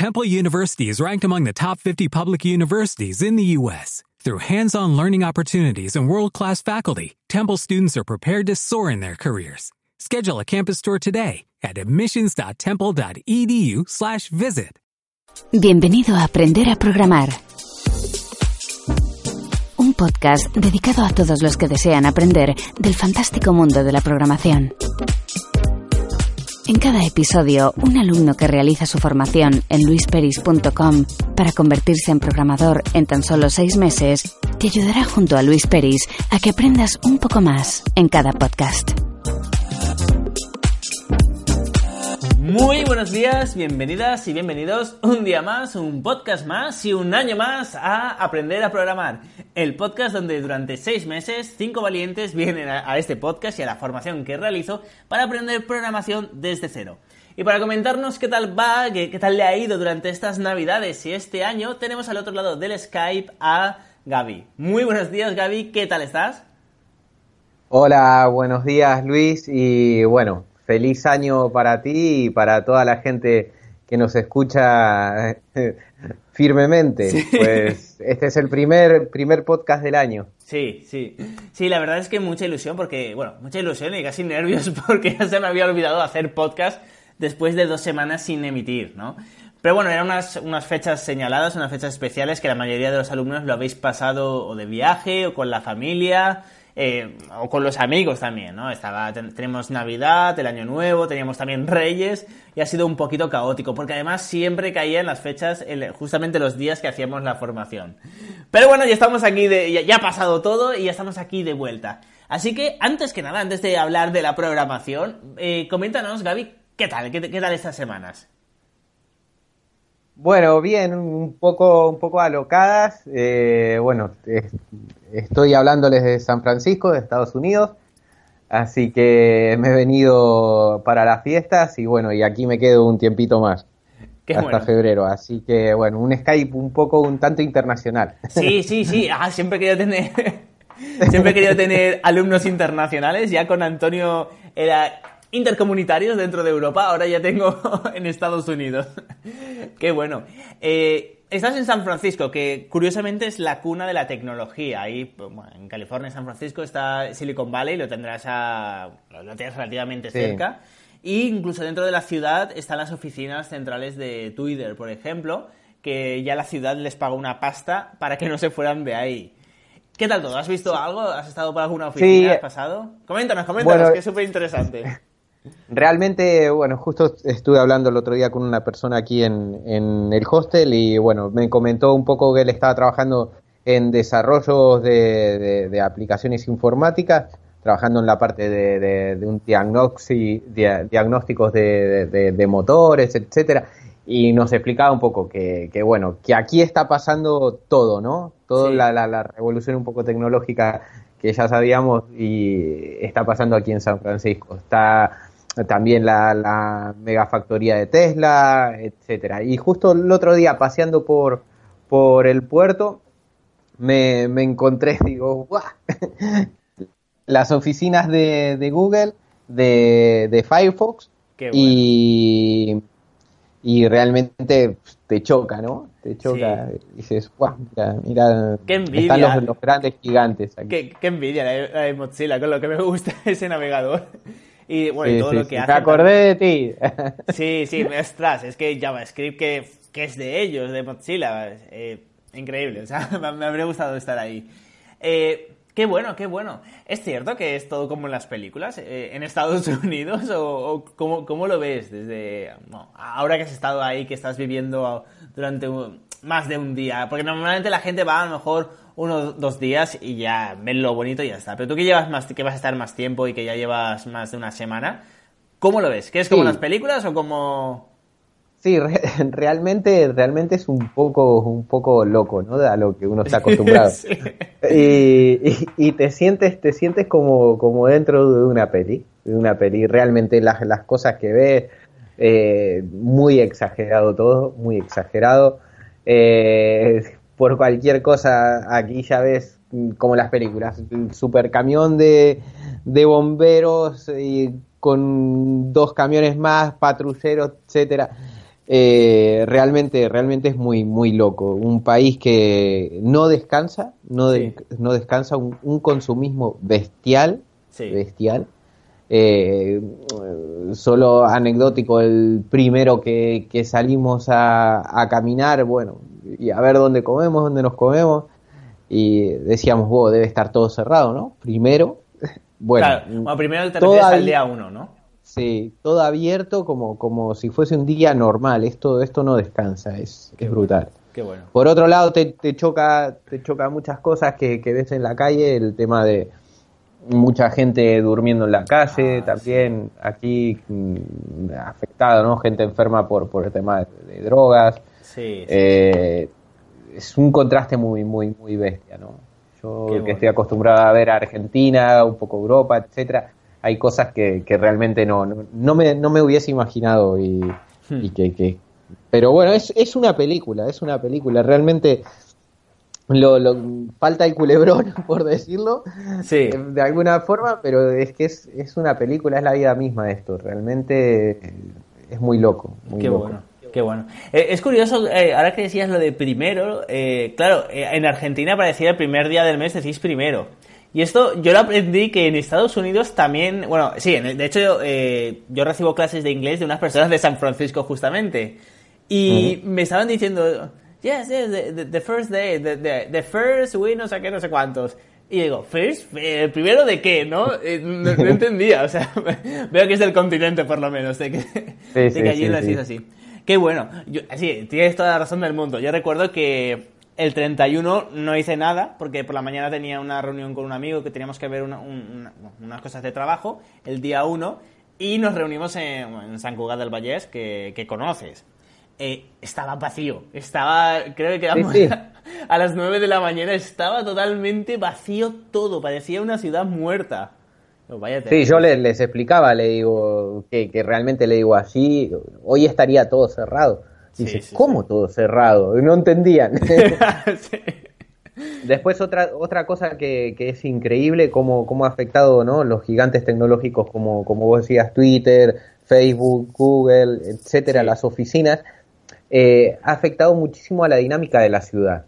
Temple University is ranked among the top 50 public universities in the U.S. Through hands-on learning opportunities and world-class faculty, Temple students are prepared to soar in their careers. Schedule a campus tour today at admissions.temple.edu/visit. Bienvenido a Aprender a Programar. Un podcast dedicado a todos los que desean aprender del fantástico mundo de la programación. En cada episodio, un alumno que realiza su formación en luisperis.com para convertirse en programador en tan solo seis meses, te ayudará junto a Luis Peris a que aprendas un poco más en cada podcast. Muy buenos días, bienvenidas y bienvenidos un día más, un podcast más y un año más a Aprender a Programar. El podcast donde durante seis meses cinco valientes vienen a, este podcast y a la formación que realizo para aprender programación desde cero. Y para comentarnos qué tal va, qué, qué tal le ha ido durante estas navidades y este año, tenemos al otro lado del Skype a Gaby. Muy buenos días Gaby, ¿qué tal estás? Hola, buenos días Luis y bueno, feliz año para ti y para toda la gente que nos escucha firmemente. Pues este es el primer, primer podcast del año. Sí, sí. Sí, la verdad es que mucha ilusión porque, bueno, mucha ilusión y casi nervios porque ya se me había olvidado hacer podcast después de dos semanas sin emitir, ¿no? Pero bueno, eran unas, unas fechas señaladas, unas fechas especiales que la mayoría de los alumnos lo habéis pasado o de viaje o con la familia eh, o con los amigos también, ¿no? Estaba, tenemos Navidad, el Año Nuevo, teníamos también Reyes y ha sido un poquito caótico, porque además siempre caía en las fechas, justamente los días que hacíamos la formación. Pero bueno, ya estamos aquí, de, ya, ha pasado todo y ya estamos aquí de vuelta. Así que, antes que nada, antes de hablar de la programación, eh, coméntanos, Gaby, ¿qué tal? ¿Qué, tal estas semanas? Bueno, bien, un poco, un poco alocadas. Eh, bueno, estoy hablándoles de San Francisco, de Estados Unidos. Así que me he venido para las fiestas y bueno, y aquí me quedo un tiempito más. hasta febrero. Así que bueno, un Skype un poco, un tanto internacional. Sí, sí, sí. Ah, siempre he querido tener. siempre he querido tener alumnos internacionales. Ya con Antonio era intercomunitarios dentro de Europa, ahora ya tengo en Estados Unidos. Qué bueno. Eh, estás en San Francisco, que curiosamente es la cuna de la tecnología. Ahí, pues, en California, San Francisco, está Silicon Valley, lo tendrás a, lo tienes relativamente cerca. Y incluso dentro de la ciudad están las oficinas centrales de Twitter, por ejemplo, que ya la ciudad les pagó una pasta para que no se fueran de ahí. ¿Qué tal todo? ¿Has visto algo? ¿Has estado por alguna oficina? ¿Has pasado? Coméntanos, coméntanos, que es súper interesante. Realmente, bueno, justo estuve hablando el otro día con una persona aquí en, el hostel y bueno, me comentó un poco que él estaba trabajando en desarrollos de, aplicaciones informáticas, trabajando en la parte de, un diagnósticos de, motores, etcétera, y nos explicaba un poco que, bueno, que aquí está pasando todo, ¿no? Toda la, la revolución un poco tecnológica que ya sabíamos y está pasando aquí en San Francisco. Está también la, la megafactoría de Tesla, etcétera. Y justo el otro día paseando por, por el puerto me, me encontré, digo, las oficinas de, de Google, de, de Firefox y, y realmente te choca, ¿no? Te choca. Y dices, ¡guau! Mira, están los, los, grandes gigantes aquí. Qué, qué envidia la de, la de Mozilla, con lo que me gusta ese navegador. Y bueno, todo lo que hace. Me acordé de ti. Sí, sí, ostras, es que JavaScript que, que es de ellos, de Mozilla. Eh, increíble, o sea, me, habría gustado estar ahí. Eh, qué bueno, qué bueno. ¿Es cierto que es todo como en las películas eh, en Estados Unidos? ¿O, cómo, cómo, lo ves desde ahora que has estado ahí, que estás viviendo durante más de un día? Porque normalmente la gente va a lo mejor uno dos días y ya ven lo bonito y ya está. Pero tú que llevas más, que vas a estar más tiempo y que ya llevas más de una semana, ¿cómo lo ves? ¿Que es como las películas o como...? Sí, realmente, realmente es un poco, un poco loco, ¿no? A lo que uno está acostumbrado. y, te sientes, te sientes como, como dentro de una peli, de una peli. Realmente las, las cosas que ves, eh, muy exagerado todo, muy exagerado. Eh, por cualquier cosa, aquí ya ves mm, como las películas, el super camión de, de bomberos y con dos camiones más, patrulleros, etcétera. eh, realmente, realmente es muy, muy loco. Un país que no descansa, no, no descansa, un, consumismo bestial, bestial. Eh, solo anecdótico, el primero que, salimos a, caminar, bueno, y a ver dónde comemos, dónde nos comemos, y decíamos, wow, debe estar todo cerrado, ¿no? Primero, bueno, bueno primero te refieres al día uno, ¿no? Sí, todo abierto como, como si fuese un día normal. Esto, esto no descansa, es, es brutal. Qué bueno. Por otro lado, te, te, choca, te choca muchas cosas que, que ves en la calle, el tema de mucha gente durmiendo en la calle, ah, también aquí mm, afectado, ¿no? Gente enferma por, por el tema de, drogas. Sí, eh, es un contraste muy, muy, muy bestia, ¿no? Yo que estoy acostumbrado a ver a Argentina, un poco Europa, etcétera, hay cosas que, que realmente no, no, me, no me hubiese imaginado y, hmm. que, que, Pero bueno, es, es una película, es una película. Realmente lo, lo, falta el culebrón, por decirlo, sí. Eh, de alguna forma, pero es que es, es una película, es la vida misma esto. Realmente es muy loco. Muy Qué bueno. Qué bueno. Eh, es curioso, eh, ahora que decías lo de primero, claro, en Argentina parecía el primer día del mes decís primero. Y esto yo lo aprendí que en Estados Unidos también, bueno, sí, de hecho eh, yo recibo clases de inglés de unas personas de San Francisco justamente. Y me estaban diciendo, yes, yes, the, first day, the, first we no sé qué, no sé cuántos. Y digo, ¿first? ¿El primero de qué? ¿No? Eh, no, entendía, o sea, veo que es del continente por lo menos, de que, de que allí lo es así. Qué bueno, yo, sí, tienes toda la razón del mundo. Yo recuerdo que el 31 no hice nada porque por la mañana tenía una reunión con un amigo que teníamos que ver unas cosas de trabajo el día 1 y nos reunimos en, San Cugat del Vallés, que, conoces. Eh, estaba vacío, estaba, creo que quedamos A, las 9 de la mañana, estaba totalmente vacío todo, parecía una ciudad muerta. sí, yo les, explicaba, le digo, que, que realmente le digo así, hoy estaría todo cerrado Dice, ¿cómo todo cerrado? No entendían. Después otra, otra cosa que, es increíble, cómo, cómo, ha afectado ¿no? los gigantes tecnológicos como, como vos decías, Twitter, Facebook, Google, etcétera, las oficinas, eh, ha afectado muchísimo a la dinámica de la ciudad.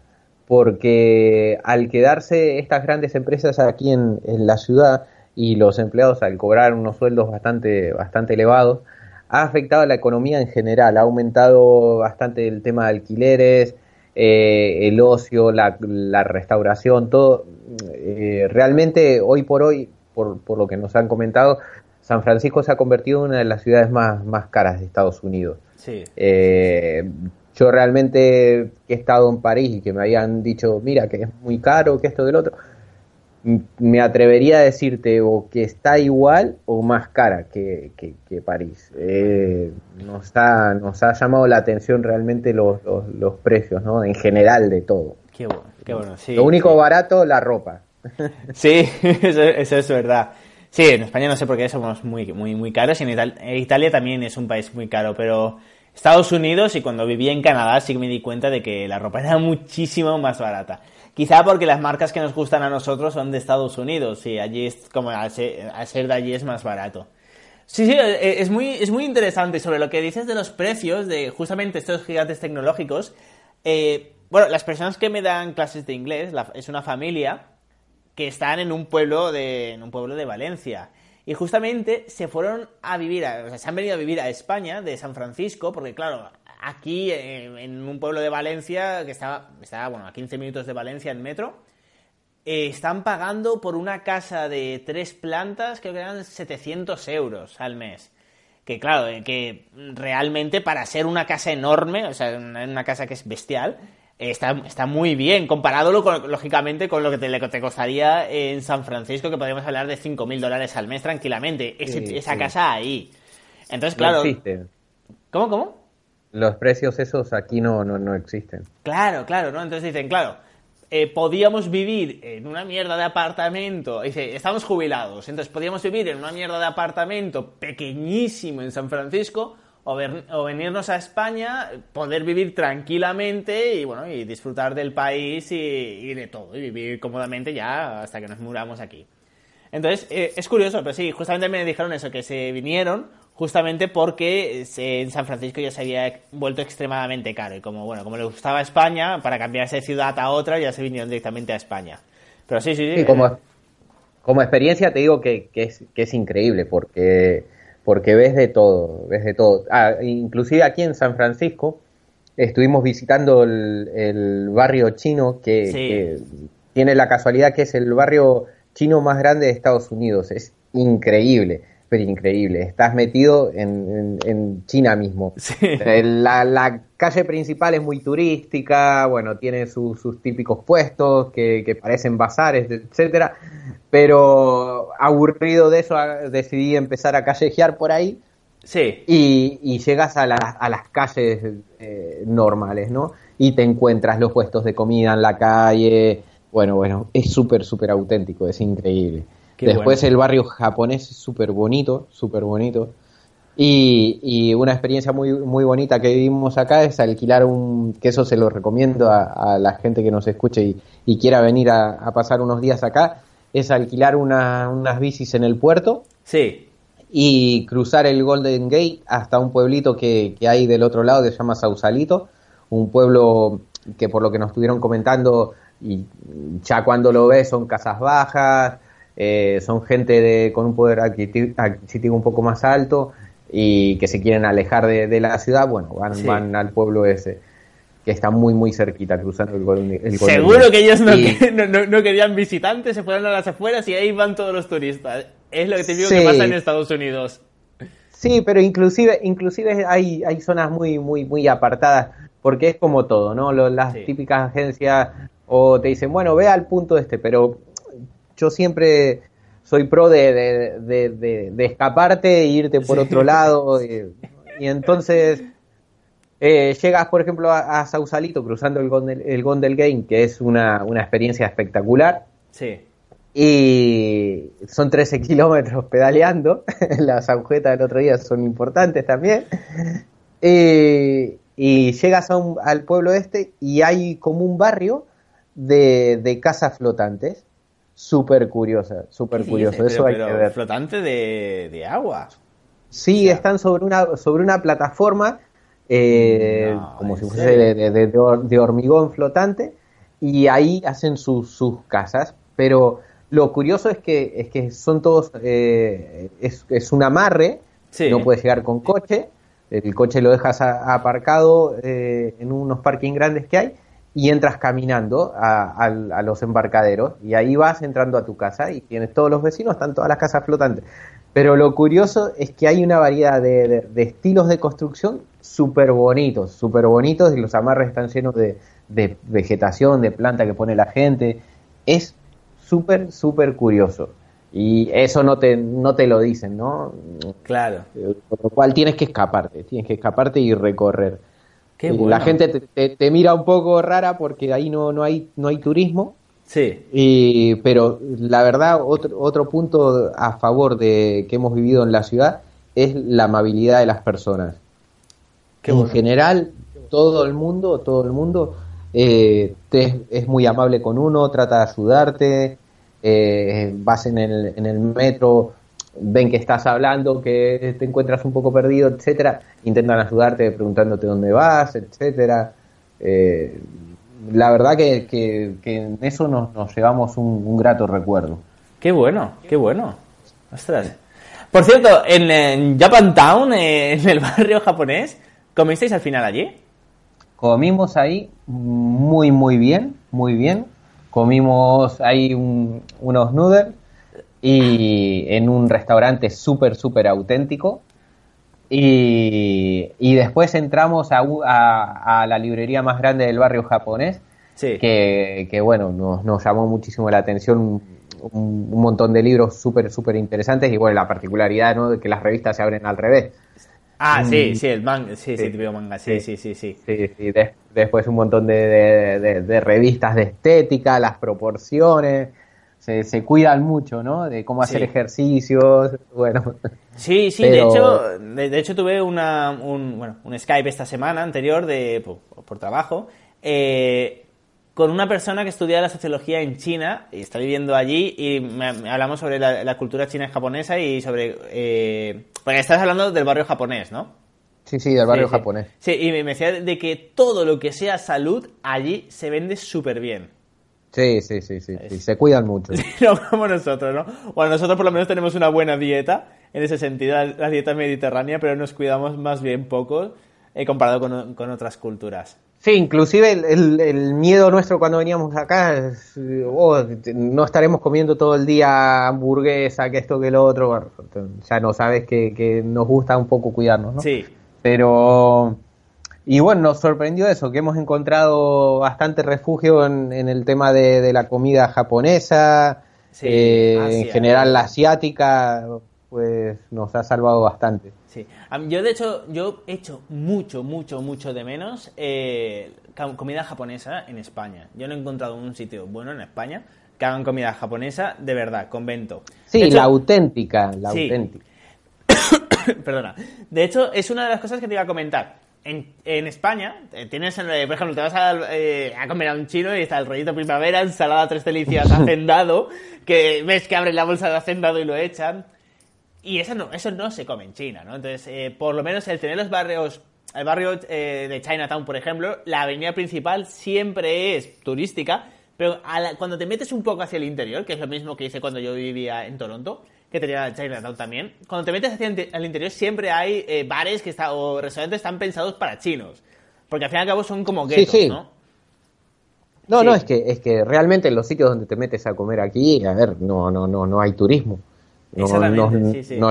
Porque al quedarse estas grandes empresas aquí en, la ciudad y los empleados al cobrar unos sueldos bastante, bastante elevados, ha afectado a la economía en general, ha aumentado bastante el tema de alquileres, eh, el ocio, la, restauración, todo. Eh, realmente hoy por hoy, por, lo que nos han comentado, San Francisco se ha convertido en una de las ciudades más, más caras de Estados Unidos. Eh, yo realmente que he estado en París y que me habían dicho, mira, que es muy caro, que esto del otro me atrevería a decirte o que está igual o más cara que, que, París. Eh, nos, ha, nos ha llamado la atención realmente los, los, precios, ¿no? En general de todo. Qué bueno, qué bueno, sí. Lo único barato, la ropa. Sí, eso, es verdad. Sí, en España no sé por qué somos muy, muy, muy caros y en Italia también es un país muy caro, pero Estados Unidos y cuando vivía en Canadá sí que me di cuenta de que la ropa era muchísimo más barata. Quizá porque las marcas que nos gustan a nosotros son de Estados Unidos y allí es como al ser, de allí es más barato. Sí, sí, eh, es muy, es muy interesante sobre lo que dices de los precios de justamente estos gigantes tecnológicos. Eh, bueno, las personas que me dan clases de inglés es una familia que están en un pueblo de, en un pueblo de Valencia. Y justamente se fueron a vivir, o sea, se han venido a vivir a España, de San Francisco, porque claro, aquí en un pueblo de Valencia, que estaba, bueno, a 15 minutos de Valencia en metro, eh, están pagando por una casa de tres plantas, creo que eran 700 euros al mes. Que claro, eh, que realmente para ser una casa enorme, o sea, una, casa que es bestial, está, está muy bien, comparado lógicamente con lo que te, costaría en San Francisco, que podríamos hablar de 5.000 dólares al mes tranquilamente. esa casa ahí. Entonces, claro... ¿Cómo, cómo? los precios esos aquí no, no, no existen. Claro, claro, ¿no? Entonces dicen, claro, eh, podíamos vivir en una mierda de apartamento, dice, estamos jubilados, entonces podíamos vivir en una mierda de apartamento pequeñísimo en San Francisco o, o, venirnos a España, poder vivir tranquilamente y bueno, y disfrutar del país y, de todo, y vivir cómodamente ya hasta que nos muramos aquí. Entonces, eh, es curioso, pero sí, justamente me dijeron eso, que se vinieron justamente porque en San Francisco ya se había vuelto extremadamente caro. Y como, bueno, como le gustaba España, para cambiarse de ciudad a otra ya se vinieron directamente a España. Pero sí, sí, sí. como, como experiencia te digo que, es, que es increíble porque, porque ves de todo, ves de todo. Ah, inclusive aquí en San Francisco estuvimos visitando el, barrio chino que tiene la casualidad que es el barrio chino más grande de Estados Unidos. Es increíble increíble. Estás metido en, China mismo. Eh, la, calle principal es muy turística, bueno, tiene sus típicos puestos que, parecen bazares, etcétera. Pero aburrido de eso, decidí empezar a callejear por ahí. Sí. Y, llegas a, las calles eh, normales, ¿no? Y te encuentras los puestos de comida en la calle. Bueno, bueno, es súper, súper auténtico, es increíble. Después el barrio japonés es súper bonito, súper bonito. Y, una experiencia muy, muy bonita que vivimos acá es alquilar un, que eso se lo recomiendo a, la gente que nos escuche y, quiera venir a, pasar unos días acá, es alquilar unas bicis en el puerto. Sí. Y cruzar el Golden Gate hasta un pueblito que, que hay del otro lado que se llama Sausalito, un pueblo que por lo que nos estuvieron comentando, y ya cuando lo ves son casas bajas, eh, son gente de, con un poder adquisitivo un poco más alto y que se quieren alejar de, la ciudad, bueno, van, van al pueblo ese que está muy muy cerquita cruzando el Golden, Seguro que ellos no, querían visitantes, se fueron a las afueras y ahí van todos los turistas. Es lo que te digo que pasa en Estados Unidos. Sí, pero inclusive inclusive hay, hay zonas muy muy muy apartadas porque es como todo, ¿no? las típicas agencias o te dicen, bueno, ve al punto este, pero yo siempre soy pro de, de, escaparte e irte por otro lado. Y, entonces eh, llegas, por ejemplo, a, Sausalito cruzando el Gondel, el Gondel Game, que es una, experiencia espectacular. Sí. Y son 13 kilómetros pedaleando. Las agujetas del otro día son importantes también. y llegas al pueblo este y hay como un barrio de, de casas flotantes súper curiosa, súper curioso. Eso hay que ver. Flotante de, agua. Sí, están sobre una, sobre una plataforma, eh, como si fuese de, hormigón flotante, y ahí hacen sus casas. Pero lo curioso es que, es que son todos, eh, es, un amarre, no puedes llegar con coche, el coche lo dejas aparcado eh, en unos parking grandes que hay, y entras caminando a, los embarcaderos y ahí vas entrando a tu casa y tienes todos los vecinos, están todas las casas flotantes. Pero lo curioso es que hay una variedad de, estilos de construcción súper bonitos, súper bonitos y los amarres están llenos de, vegetación, de planta que pone la gente. Es súper, súper curioso. Y eso no te, no te lo dicen, ¿no? Claro. Por lo cual tienes que escaparte, tienes que escaparte y recorrer. La gente te, mira un poco rara porque ahí no, no, hay, no hay turismo. Sí. Y, pero la verdad, otro, otro punto a favor de que hemos vivido en la ciudad es la amabilidad de las personas. en general, todo el mundo, todo el mundo eh, es muy amable con uno, trata de ayudarte, eh, vas en el, en el metro, ven que estás hablando, que te encuentras un poco perdido, etcétera, intentan ayudarte preguntándote dónde vas, etcétera. Eh, la verdad que, que, en eso nos, llevamos un, grato recuerdo. Qué bueno, qué bueno. Ostras. Por cierto, en, en Japantown, eh, en el barrio japonés, ¿comisteis al final allí? Comimos ahí muy, muy bien, muy bien. Comimos ahí unos noodles y en un restaurante súper, súper auténtico. Y, y, después entramos a, a, la librería más grande del barrio japonés, que, que, bueno, nos, nos, llamó muchísimo la atención un, montón de libros súper, súper interesantes y bueno, la particularidad ¿no? de que las revistas se abren al revés. Ah, sí, sí, el manga, sí, sí, manga, sí, sí, sí, sí. después un montón de, de, revistas de estética, las proporciones, se, se cuidan mucho, ¿no? De cómo hacer ejercicios, bueno. Sí, sí, de hecho, de, hecho tuve una, un, bueno, un Skype esta semana anterior de, por, trabajo, eh, con una persona que estudia la sociología en China y está viviendo allí y hablamos sobre la, cultura china y japonesa y sobre... Eh, porque estás hablando del barrio japonés, ¿no? Sí, sí, del barrio japonés. Sí, y me decía de que todo lo que sea salud allí se vende súper bien. Sí, sí, sí, sí, se cuidan mucho. no como nosotros, ¿no? Bueno, nosotros por lo menos tenemos una buena dieta, en ese sentido, la, dieta mediterránea, pero nos cuidamos más bien poco eh, comparado con otras culturas. Sí, inclusive el, miedo nuestro cuando veníamos acá es, oh, no estaremos comiendo todo el día hamburguesa, que esto, que lo otro. ya no sabes que, nos gusta un poco cuidarnos, ¿no? Sí. Pero, y bueno, nos sorprendió eso, que hemos encontrado bastante refugio en, el tema de, la comida japonesa, eh, en general la asiática, pues nos ha salvado bastante. Sí. Yo, de hecho, yo he hecho mucho, mucho, mucho de menos eh, comida japonesa en España. Yo no he encontrado un sitio bueno en España que hagan comida japonesa de verdad, convento. Sí, la auténtica, la auténtica. Perdona. De hecho, es una de las cosas que te iba a comentar. En, en España, eh, tienes, eh, por ejemplo, te vas a, comer a un chino y está el rollito primavera, ensalada tres delicias, hacendado, que ves que abren la bolsa de hacendado y lo echan. Y eso no, eso no se come en China, ¿no? Entonces, eh, por lo menos el tener los barrios, el barrio eh, de Chinatown, por ejemplo, la avenida principal siempre es turística, pero cuando te metes un poco hacia el interior, que es lo mismo que hice cuando yo vivía en Toronto, que tenía Chinatown también, cuando te metes hacia el interior siempre hay eh, bares que está, o restaurantes están pensados para chinos, porque al fin y al cabo son como guetos, ¿no? No, no, es que, es que realmente en los sitios donde te metes a comer aquí, a ver, no, no, no, no hay turismo. Nos,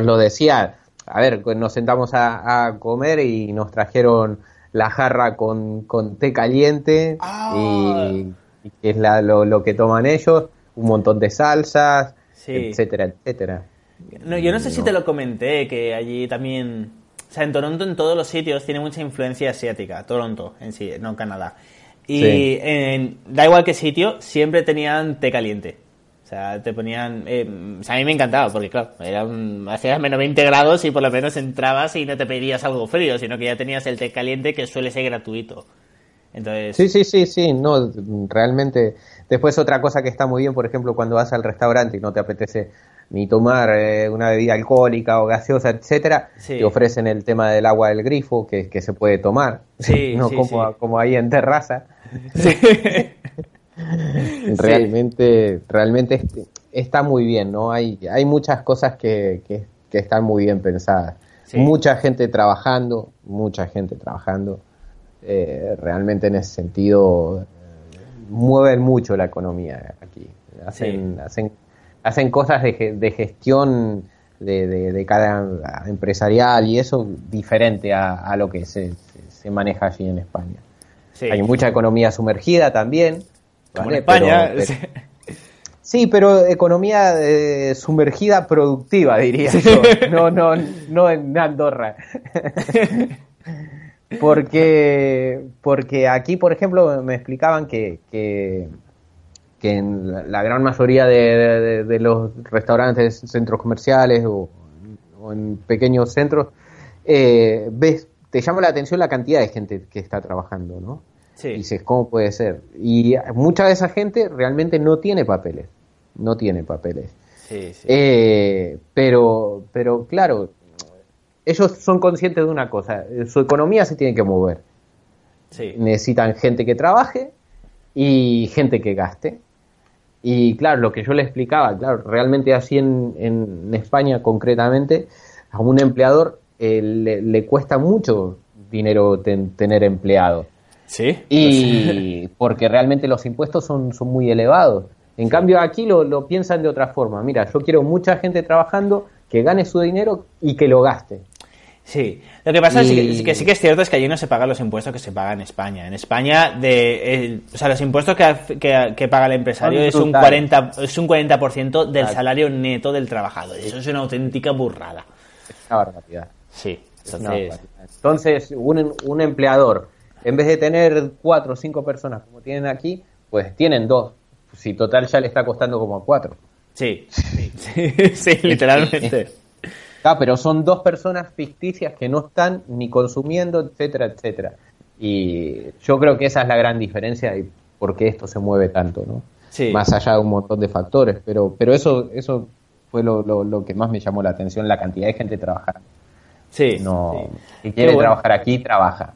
lo decía, a ver, nos sentamos a, comer y nos trajeron la jarra con, té caliente ah. y, que es lo, que toman ellos, un montón de salsas, etcétera, etcétera. No, yo no sé si te lo comenté, que allí también... O sea, en Toronto, en todos los sitios, tiene mucha influencia asiática. Toronto, en sí, no Canadá. Y en, da igual qué sitio, siempre tenían té caliente sea, te ponían... Eh, a mí me encantaba, porque claro, era hacías menos 20 grados y por lo menos entrabas y no te pedías algo frío, sino que ya tenías el té caliente que suele ser gratuito. Entonces... Sí, sí, sí, sí, no, realmente... Después otra cosa que está muy bien, por ejemplo, cuando vas al restaurante y no te apetece ni tomar eh, una bebida alcohólica o gaseosa, etcétera, te ofrecen el tema del agua del grifo que, que se puede tomar, sí, no como, como ahí en terraza. Sí. realmente, realmente está muy bien, ¿no? Hay, hay muchas cosas que, que, están muy bien pensadas. Mucha gente trabajando, mucha gente trabajando. Eh, realmente en ese sentido eh, mueven mucho la economía aquí. Hacen, hacen, hacen cosas de, de gestión de, de, cada empresarial y eso diferente a, a lo que se, se, maneja allí en España. Hay mucha economía sumergida también, como en España. sí, pero economía eh, sumergida productiva, diría yo. No, no, no en Andorra. porque, porque aquí, por ejemplo, me explicaban que, que, en la, gran mayoría de, los restaurantes, centros comerciales o, en pequeños centros, eh, ves, te llama la atención la cantidad de gente que está trabajando, ¿no? Y dices, ¿cómo puede ser? Y mucha de esa gente realmente no tiene papeles. No tiene papeles. Eh, pero, pero claro, ellos son conscientes de una cosa. Su economía se tiene que mover. Necesitan gente que trabaje y gente que gaste. Y claro, lo que yo le explicaba, claro, realmente así en, en España concretamente, a un empleador eh, le, cuesta mucho dinero tener empleado. Sí. Y porque realmente los impuestos son, son muy elevados. En cambio aquí lo, lo, piensan de otra forma. Mira, yo quiero mucha gente trabajando que gane su dinero y que lo gaste. Sí, lo que pasa es que, sí que es cierto es que allí no se pagan los impuestos que se pagan en España. En España, de, o sea, los impuestos que, que, paga el empresario es un 40%, es un 40 del salario neto del trabajador. Eso es una auténtica burrada. Es una barbaridad. Sí, entonces, entonces un, un empleador en vez de tener cuatro o cinco personas como tienen aquí, pues tienen dos. Si total ya le está costando como a cuatro. Sí, sí, literalmente. Ah, pero son dos personas ficticias que no están ni consumiendo, etcétera, etcétera. Y yo creo que esa es la gran diferencia y por qué esto se mueve tanto, ¿no? Más allá de un montón de factores, pero, pero eso, eso fue lo, lo, que más me llamó la atención, la cantidad de gente trabajando. Sí. No, Si quiere trabajar aquí, trabaja.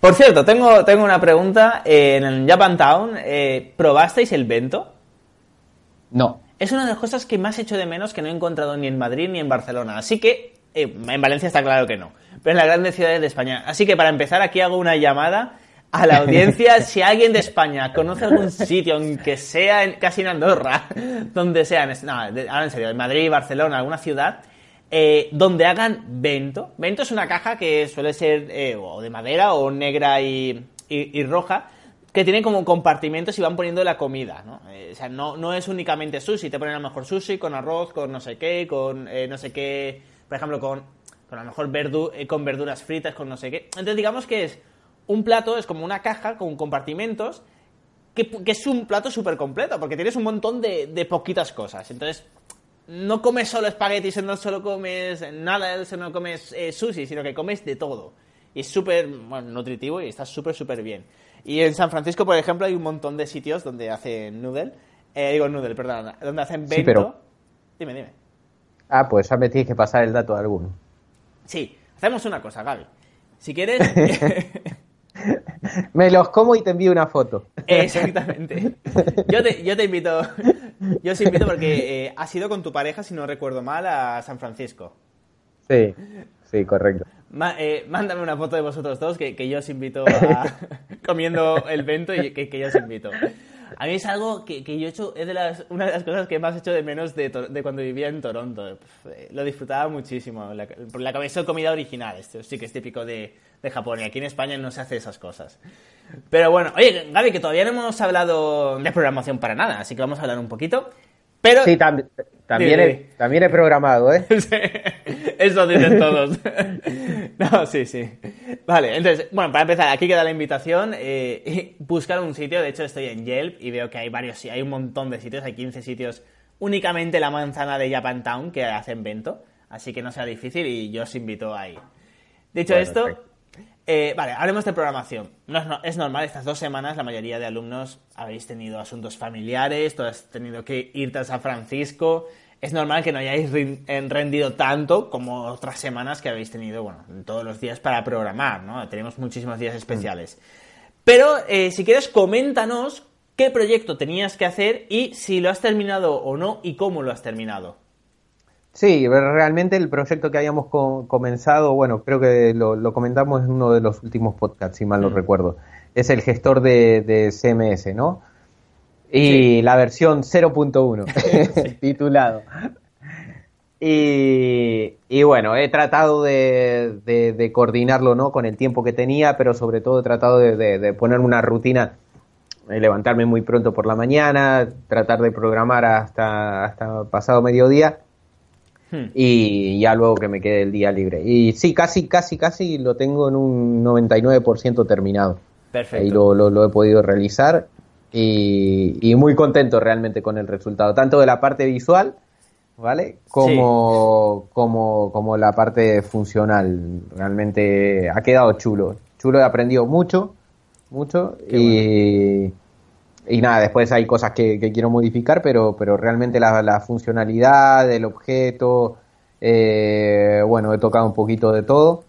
Por cierto, tengo, tengo una pregunta. en el Japantown, eh, ¿probasteis el Vento? No. Es una de las cosas que más hecho de menos que no he encontrado ni en Madrid ni en Barcelona. Así que, eh, en Valencia está claro que no. Pero en las grandes ciudades de España. Así que para empezar, aquí hago una llamada a la audiencia. si alguien de España conoce algún sitio, aunque sea casi en Andorra, donde sea, no, ahora en serio, en Madrid, Barcelona, alguna ciudad, eh, donde hagan vento. Vento es una caja que suele ser eh, o de madera o negra y, roja, que tiene como compartimentos y van poniendo la comida, ¿no? Eh, o sea, no, no es únicamente sushi, te ponen a lo mejor sushi con arroz, con no sé qué, con no sé qué, por ejemplo, con, con a lo mejor verdu con verduras fritas, con no sé qué. Entonces digamos que es un plato, es como una caja con compartimentos, que, es un plato súper completo, porque tienes un montón de, de poquitas cosas. Entonces, no comes solo espaguetis, no solo comes nada, no comes eh, sushi, sino que comes de todo. Y es súper nutritivo y está súper, súper bien. Y en San Francisco, por ejemplo, hay un montón de sitios donde hacen noodle. Eh, digo noodle, perdón, donde hacen bento. Sí, pero... Dime, dime. Ah, pues ya me tienes que pasar el dato a alguno. Sí, hacemos una cosa, Gaby. Si quieres... Me los como y te envío una foto. Exactamente. Yo te, yo te invito, yo os invito porque eh, has ido con tu pareja, si no recuerdo mal, a San Francisco. Sí, sí, correcto. Eh, mándame una foto de vosotros dos que, que yo os invito a comiendo el vento y que, que yo os invito. A mí es algo que, que yo he hecho, es de las, una de las cosas que más he hecho de menos de, de cuando vivía en Toronto. Eh, lo disfrutaba muchísimo. La, la cabeza de comida original, esto sí que es típico de, de Japón y aquí en España no se hace esas cosas. Pero bueno, oye, Gaby, que todavía no hemos hablado de programación para nada, así que vamos a hablar un poquito. Pero... Sí, también, he, también he programado, ¿eh? eso dicen todos. no, sí, sí. Vale, entonces, bueno, para empezar, aquí queda la invitación. Eh, buscar un sitio, de hecho estoy en Yelp y veo que hay varios, hay un montón de sitios, hay 15 sitios, únicamente la manzana de Japantown que hacen vento, así que no sea difícil y yo os invito ahí. Dicho esto, eh, vale, hablemos de programación. No es, normal, estas dos semanas la mayoría de alumnos habéis tenido asuntos familiares, tú has tenido que irte a San Francisco. Es normal que no hayáis rendido tanto como otras semanas que habéis tenido, bueno, todos los días para programar, ¿no? Tenemos muchísimos días especiales. Pero eh, si quieres, coméntanos qué proyecto tenías que hacer y si lo has terminado o no y cómo lo has terminado. Sí, realmente el proyecto que habíamos comenzado, bueno, creo que lo, comentamos en uno de los últimos podcasts, si mal no mm. recuerdo. Es el gestor de, CMS, ¿no? Y la versión 0.1, titulado. Y, bueno, he tratado de, coordinarlo ¿no? con el tiempo que tenía, pero sobre todo he tratado de, poner una rutina, levantarme muy pronto por la mañana, tratar de programar hasta, hasta pasado mediodía Hmm. y ya luego que me quede el día libre. Y sí, casi, casi, casi lo tengo en un 99% terminado. Perfecto. Y lo, lo, he podido realizar y, muy contento realmente con el resultado, tanto de la parte visual, ¿vale? Como, como, como la parte funcional. Realmente ha quedado chulo. Chulo, he aprendido mucho, mucho y y nada, después hay cosas que, quiero modificar, pero, pero realmente la, funcionalidad del objeto, eh, bueno, he tocado un poquito de todo.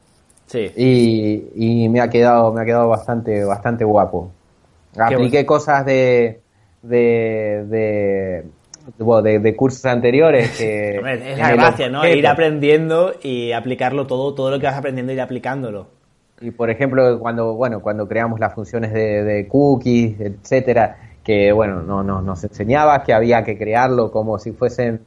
Sí. Y, me ha quedado, me ha quedado bastante, bastante guapo. Apliqué cosas de, de, de, cursos anteriores que... es la gracia, ¿no? Ir aprendiendo y aplicarlo todo, todo lo que vas aprendiendo, ir aplicándolo. Y por ejemplo, cuando, bueno, cuando creamos las funciones de, de cookies, etcétera, que bueno, no, no, nos enseñaba que había que crearlo como si fuesen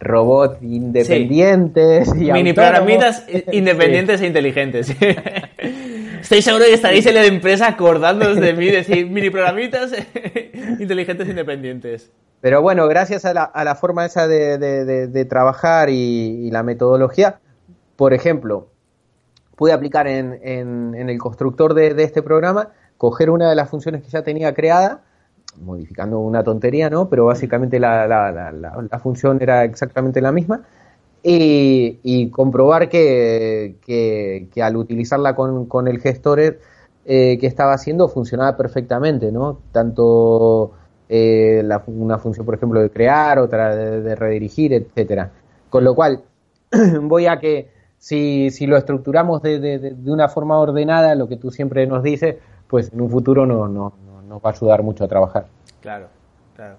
robots independientes y mini programitas independientes e inteligentes. Estoy seguro que estaréis en la empresa acordándoos de mí, decir mini programitas inteligentes e independientes. Pero bueno, gracias a la, a la forma esa de, de, trabajar y, la metodología, por ejemplo, pude aplicar en, en, en el constructor de, este programa, coger una de las funciones que ya tenía creada modificando una tontería, ¿no? Pero básicamente la, la, la, función era exactamente la misma. Y, comprobar que, que, al utilizarla con, con el gestor que estaba haciendo funcionaba perfectamente, ¿no? Tanto una función, por ejemplo, de crear, otra de, redirigir, etcétera. Con lo cual, voy a que si, si lo estructuramos de, de, una forma ordenada, lo que tú siempre nos dices, pues en un futuro no, no, nos va a ayudar mucho a trabajar. Claro, claro.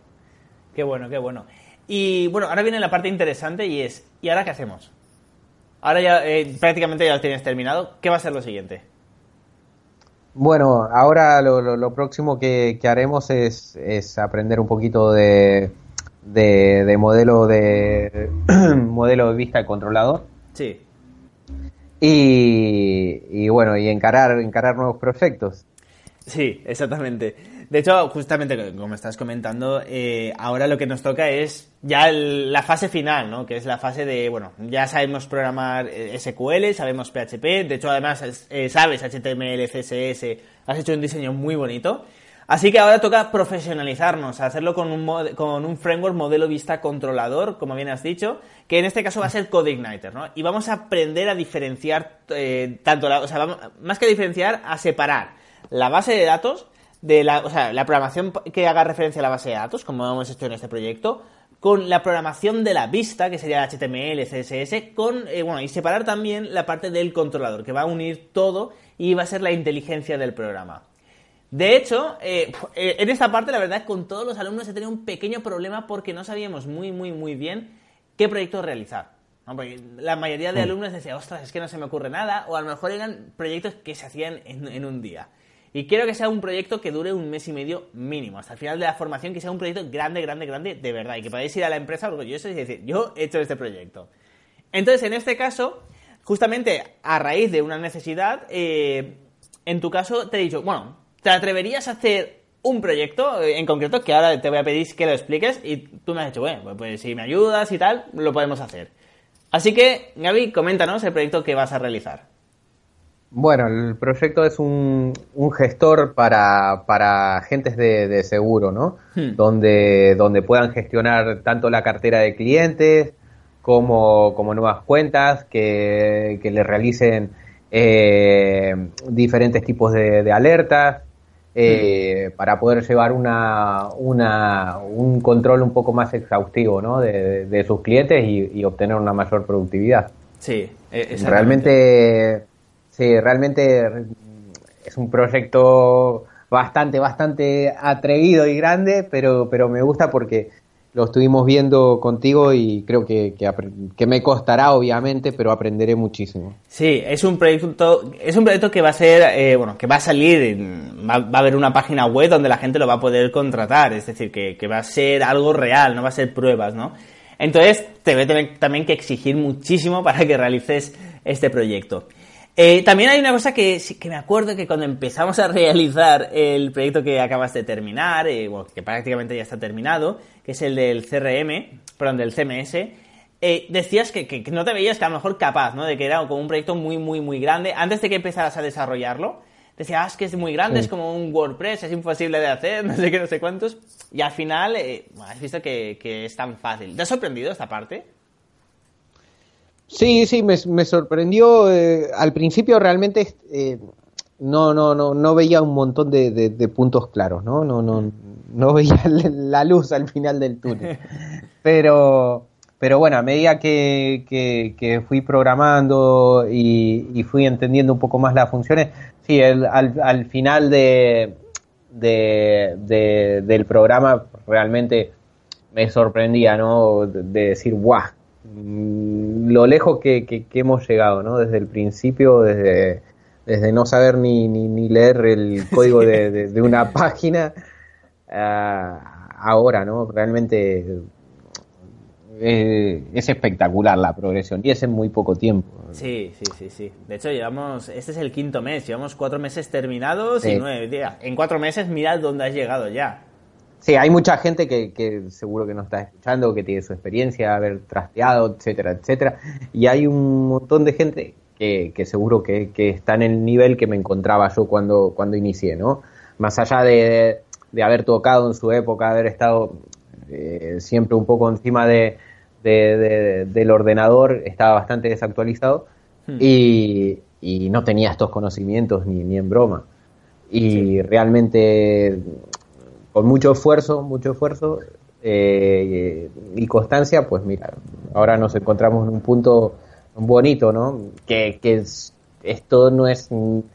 Qué bueno, qué bueno. Y bueno, ahora viene la parte interesante y es, ¿y ahora qué hacemos? Ahora ya eh, prácticamente ya lo tienes terminado. ¿Qué va a ser lo siguiente? Bueno, ahora lo, próximo que, haremos es, aprender un poquito de, de, modelo de modelo de vista controlador. Sí. Y, y, bueno, y encarar, encarar nuevos proyectos. Sí, exactamente. De hecho, justamente como estás comentando, eh, ahora lo que nos toca es ya la fase final, ¿no? Que es la fase de, bueno, ya sabemos programar eh, SQL, sabemos PHP, de hecho además eh, sabes HTML, CSS, has hecho un diseño muy bonito. Así que ahora toca profesionalizarnos, hacerlo con un, con un framework modelo vista controlador, como bien has dicho, que en este caso va a ser CodeIgniter, ¿no? Y vamos a aprender a diferenciar tanto, la, o sea, más que diferenciar, a separar la base de datos de la, o sea, la programación que haga referencia a la base de datos, como hemos hecho en este proyecto, con la programación de la vista, que sería HTML, CSS, con, eh, bueno, y separar también la parte del controlador, que va a unir todo y va a ser la inteligencia del programa. De hecho, eh, eh, en esta parte, la verdad, con todos los alumnos he tenido un pequeño problema porque no sabíamos muy, muy, muy bien qué proyecto realizar. la mayoría de alumnos decían, ostras, es que no se me ocurre nada, o a lo mejor eran proyectos que se hacían en un día. Y quiero que sea un proyecto que dure un mes y medio mínimo, hasta el final de la formación, que sea un proyecto grande, grande, grande, de verdad, y que podáis ir a la empresa orgullosos y decir, yo he hecho este proyecto. Entonces, en este caso, justamente a raíz de una necesidad, eh, en tu caso te he dicho, bueno, ¿te atreverías a hacer un proyecto en concreto que ahora te voy a pedir que lo expliques y tú me has dicho, bueno, pues, pues si me ayudas y tal, lo podemos hacer. Así que, Gaby, coméntanos el proyecto que vas a realizar. Bueno, el proyecto es un, un gestor para, para agentes de, seguro, ¿no? Hmm. Donde, donde puedan gestionar tanto la cartera de clientes como, como nuevas cuentas, que, que le realicen eh, diferentes tipos de, alertas, eh, hmm. para poder llevar una, una, un control un poco más exhaustivo ¿no? de, de sus clientes y, y, obtener una mayor productividad. Sí, e, realmente Sí, realmente es un proyecto bastante, bastante atrevido y grande, pero, pero me gusta porque lo estuvimos viendo contigo y creo que, que, me costará obviamente, pero aprenderé muchísimo. Sí, es un proyecto, es un proyecto que va a ser, eh, bueno, que va a salir, va, va, a haber una página web donde la gente lo va a poder contratar, es decir, que, que va a ser algo real, no va a ser pruebas, ¿no? Entonces, te voy a tener también que exigir muchísimo para que realices este proyecto. Eh, también hay una cosa que, que me acuerdo que cuando empezamos a realizar el proyecto que acabas de terminar, eh, que prácticamente ya está terminado, que es el del CRM, perdón, del CMS, eh, decías que, no te veías que a lo mejor capaz, ¿no? De que era como un proyecto muy, muy, muy grande. Antes de que empezaras a desarrollarlo, decías ah, que es muy grande, es como un WordPress, es imposible de hacer, no sé qué, no sé cuántos. Y al final, has visto que, que es tan fácil. ¿Te ha sorprendido esta parte? Sí, sí, me, sorprendió. Eh, al principio realmente eh, no, no, no, no veía un montón de, de, puntos claros, ¿no? No, no, no veía la luz al final del túnel. Pero, pero bueno, a medida que, que, fui programando y, fui entendiendo un poco más las funciones, sí, al, al, final de, de, del programa realmente me sorprendía, ¿no? De decir, guau, lo lejos que, que, hemos llegado, ¿no? Desde el principio, desde, desde no saber ni, ni, leer el código de, una página, ahora, ¿no? Realmente eh, es espectacular la progresión y es en muy poco tiempo. Sí, sí, sí, sí. De hecho, llevamos, este es el quinto mes, llevamos cuatro meses terminados y nueve días. En cuatro meses, mirad dónde has llegado ya. Sí, hay mucha gente que, seguro que nos está escuchando, que tiene su experiencia, haber trasteado, etcétera, etcétera. Y hay un montón de gente que, seguro que, está en el nivel que me encontraba yo cuando, cuando inicié, ¿no? Más allá de, haber tocado en su época, haber estado eh, siempre un poco encima de, del ordenador, estaba bastante desactualizado hmm. y, no tenía estos conocimientos ni, ni en broma. y realmente con mucho esfuerzo, mucho esfuerzo eh, y constancia, pues mira, ahora nos encontramos en un punto bonito, ¿no? Que, que esto no es ni,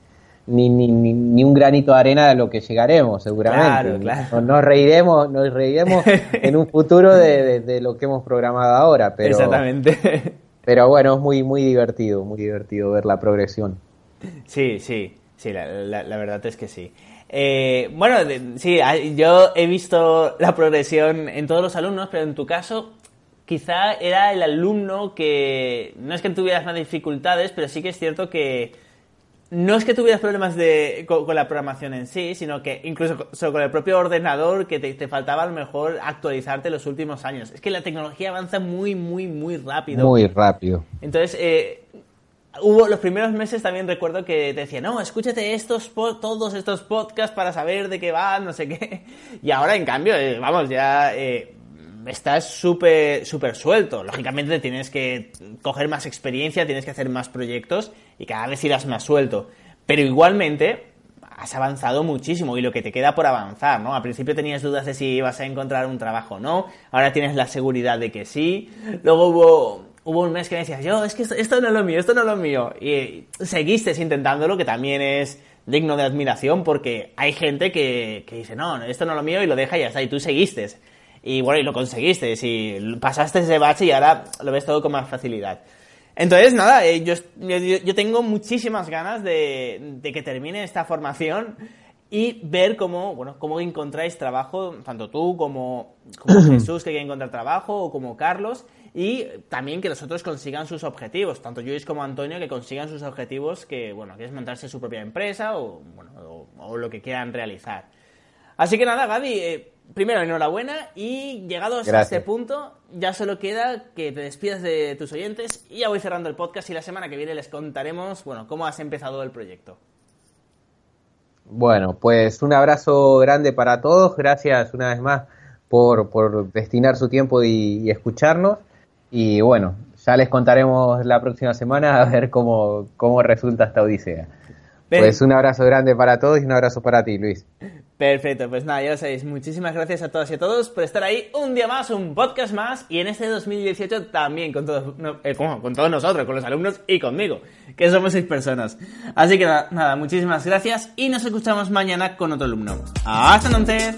ni, ni, un granito de arena de lo que llegaremos, seguramente. Nos, reiremos, nos reiremos en un futuro de, lo que hemos programado ahora, pero. Exactamente. Pero bueno, es muy, muy divertido, muy divertido ver la progresión. Sí, sí, sí, la, la, verdad es que sí. Eh, bueno, sí, yo he visto la progresión en todos los alumnos, pero en tu caso, quizá era el alumno que no es que tuvieras más dificultades, pero sí que es cierto que no es que tuvieras problemas de, con, la programación en sí, sino que incluso con el propio ordenador que te, faltaba a lo mejor actualizarte los últimos años. Es que la tecnología avanza muy, muy, muy rápido. Muy rápido. Entonces, eh, hubo los primeros meses también recuerdo que te decía, no, escúchate estos todos estos podcasts para saber de qué van, no sé qué. Y ahora, en cambio, eh, vamos, ya... Eh, estás súper súper suelto. Lógicamente tienes que coger más experiencia, tienes que hacer más proyectos y cada vez irás más suelto. Pero igualmente has avanzado muchísimo y lo que te queda por avanzar, ¿no? Al principio tenías dudas de si ibas a encontrar un trabajo o no, ahora tienes la seguridad de que sí. Luego hubo, hubo un mes que me decías, yo, es que esto, no es lo mío, esto no es lo mío. Y seguiste intentándolo, que también es digno de admiración porque hay gente que, que dice, no, esto no es lo mío y lo deja y ya está, y tú seguiste. Y bueno, y lo conseguiste, y pasaste ese bache y ahora lo ves todo con más facilidad. Entonces, nada, eh, yo, yo, tengo muchísimas ganas de, de, que termine esta formación y ver cómo, bueno, cómo encontráis trabajo, tanto tú como, como Jesús que quiere encontrar trabajo, o como Carlos, y también que los otros consigan sus objetivos, tanto Luis como Antonio, que consigan sus objetivos, que, bueno, que es montarse su propia empresa o, bueno, o, lo que quieran realizar. Así que nada, Gaby, eh, primero, enhorabuena y llegados a este punto, ya solo queda que te despidas de tus oyentes y ya voy cerrando el podcast y la semana que viene les contaremos, bueno, cómo has empezado el proyecto. Bueno, pues un abrazo grande para todos, gracias una vez más por, por destinar su tiempo y, escucharnos y bueno, ya les contaremos la próxima semana a ver cómo, cómo resulta esta odisea. Pues un abrazo grande para todos y un abrazo para ti, Luis. Perfecto, pues nada, ya lo sabéis. Muchísimas gracias a todas y a todos por estar ahí un día más, un podcast más y en este 2018 también con todos, eh, con todos nosotros, con los alumnos y conmigo, que somos seis personas. Así que nada, nada, muchísimas gracias y nos escuchamos mañana con otro alumno. ¡Hasta entonces!